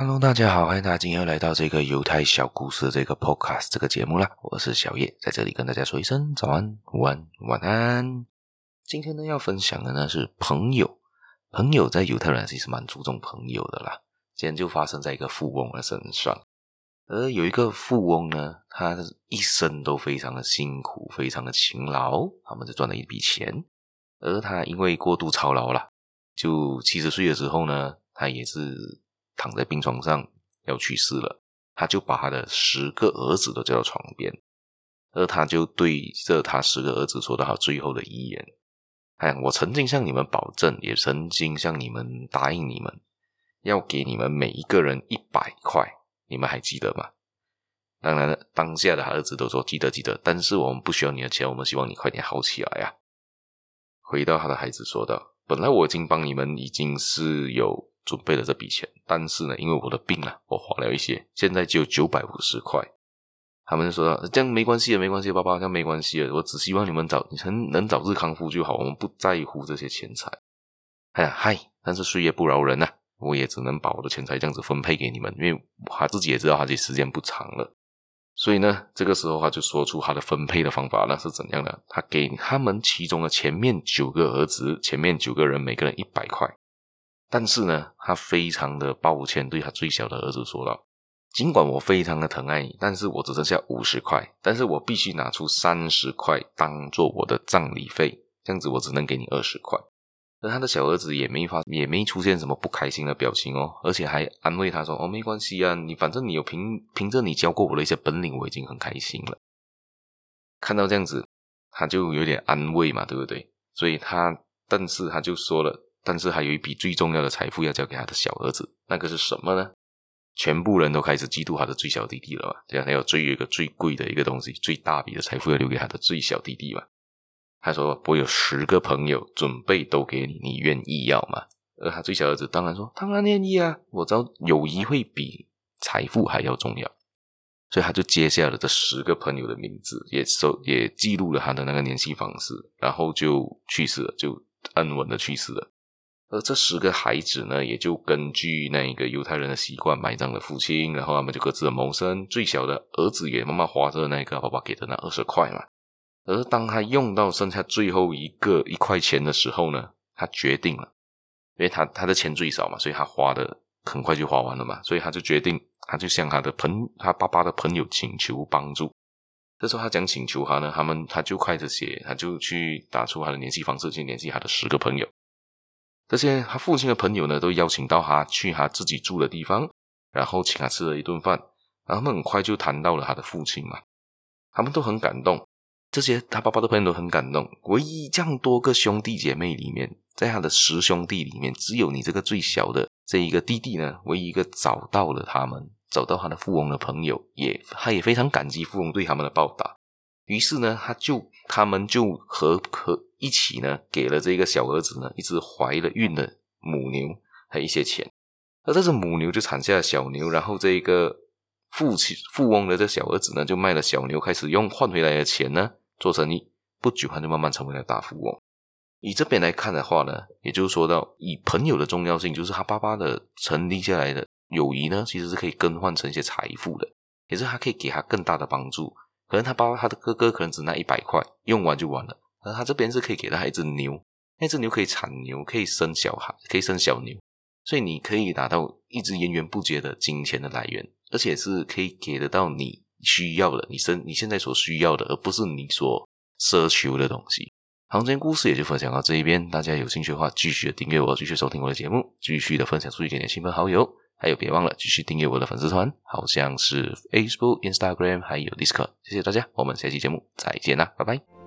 Hello，大家好，欢迎大家今天又来到这个犹太小故事这个 Podcast 这个节目啦。我是小叶，在这里跟大家说一声早安、午安、晚安。今天呢要分享的呢是朋友，朋友在犹太人其实蛮注重朋友的啦。今天就发生在一个富翁的身上，而有一个富翁呢，他一生都非常的辛苦，非常的勤劳，他们就赚了一笔钱。而他因为过度操劳啦，就七十岁的时候呢，他也是。躺在病床上要去世了，他就把他的十个儿子都叫到床边，而他就对着他十个儿子说到他最后的遗言：“哎，我曾经向你们保证，也曾经向你们答应你们，要给你们每一个人一百块，你们还记得吗？”当然了，当下的儿子都说记得记得，但是我们不需要你的钱，我们希望你快点好起来呀。回到他的孩子说道：“本来我已经帮你们已经是有。”准备了这笔钱，但是呢，因为我的病啊，我花了一些，现在只有九百五十块。他们就说：“这样没关系的，没关系，爸爸，这样没关系的。我只希望你们早能能早日康复就好，我们不在乎这些钱财。”哎呀，嗨！但是岁月不饶人呐、我也只能把我的钱财这样子分配给你们，因为他自己也知道他自己时间不长了。所以呢，这个时候他就说出他的分配的方法，那是怎样的？他给他们其中的前面九个儿子，前面九个人每个人一百块。但是呢，他非常的抱歉，对他最小的儿子说道：“尽管我非常的疼爱你，但是我只剩下五十块，但是我必须拿出三十块当做我的葬礼费，这样子我只能给你二十块。”而他的小儿子也没发，也没出现什么不开心的表情哦，而且还安慰他说：“哦，没关系啊，你反正你有凭凭着你教过我的一些本领，我已经很开心了。”看到这样子，他就有点安慰嘛，对不对？所以他，但是他就说了。但是还有一笔最重要的财富要交给他的小儿子，那个是什么呢？全部人都开始嫉妒他的最小弟弟了嘛？这样还有最一个最贵的一个东西，最大笔的财富要留给他的最小弟弟嘛？他说：“我有十个朋友，准备都给你，你愿意要吗？”而他最小儿子当然说：“当然愿意啊！我知道友谊会比财富还要重要。”所以他就接下了这十个朋友的名字，也收也记录了他的那个联系方式，然后就去世了，就安稳的去世了。而这十个孩子呢，也就根据那个犹太人的习惯埋葬了父亲，然后他们就各自的谋生。最小的儿子也慢慢花着那个爸爸给的那二十块嘛。而当他用到剩下最后一个一块钱的时候呢，他决定了，因为他他的钱最少嘛，所以他花的很快就花完了嘛，所以他就决定，他就向他的朋他爸爸的朋友请求帮助。这时候他讲请求他呢，他们他就开始写，他就去打出他的联系方式去联系他的十个朋友。这些他父亲的朋友呢，都邀请到他去他自己住的地方，然后请他吃了一顿饭，然后他们很快就谈到了他的父亲嘛，他们都很感动，这些他爸爸的朋友都很感动。唯一这样多个兄弟姐妹里面，在他的十兄弟里面，只有你这个最小的这一个弟弟呢，唯一一个找到了他们，找到他的富翁的朋友，也他也非常感激富翁对他们的报答。于是呢，他就他们就和和一起呢，给了这个小儿子呢一只怀了孕的母牛，还有一些钱。而这只母牛就产下了小牛，然后这个富亲富翁的这小儿子呢，就卖了小牛，开始用换回来的钱呢做生意。不久，他就慢慢成为了大富翁。以这边来看的话呢，也就是说到以朋友的重要性，就是他爸爸的成立下来的友谊呢，其实是可以更换成一些财富的，也是他可以给他更大的帮助。可能他爸爸他的哥哥可能只拿一百块，用完就完了。而他这边是可以给他一只牛，那只牛可以产牛，可以生小孩，可以生小牛，所以你可以达到一直源源不绝的金钱的来源，而且是可以给得到你需要的，你生你现在所需要的，而不是你所奢求的东西。好，今天故事也就分享到这一边，大家有兴趣的话，继续订阅我，继续收听我的节目，继续的分享出去给你的亲朋好友。还有，别忘了继续订阅我的粉丝团，好像是 Facebook、Instagram，还有 Discord。谢谢大家，我们下期节目再见啦，拜拜。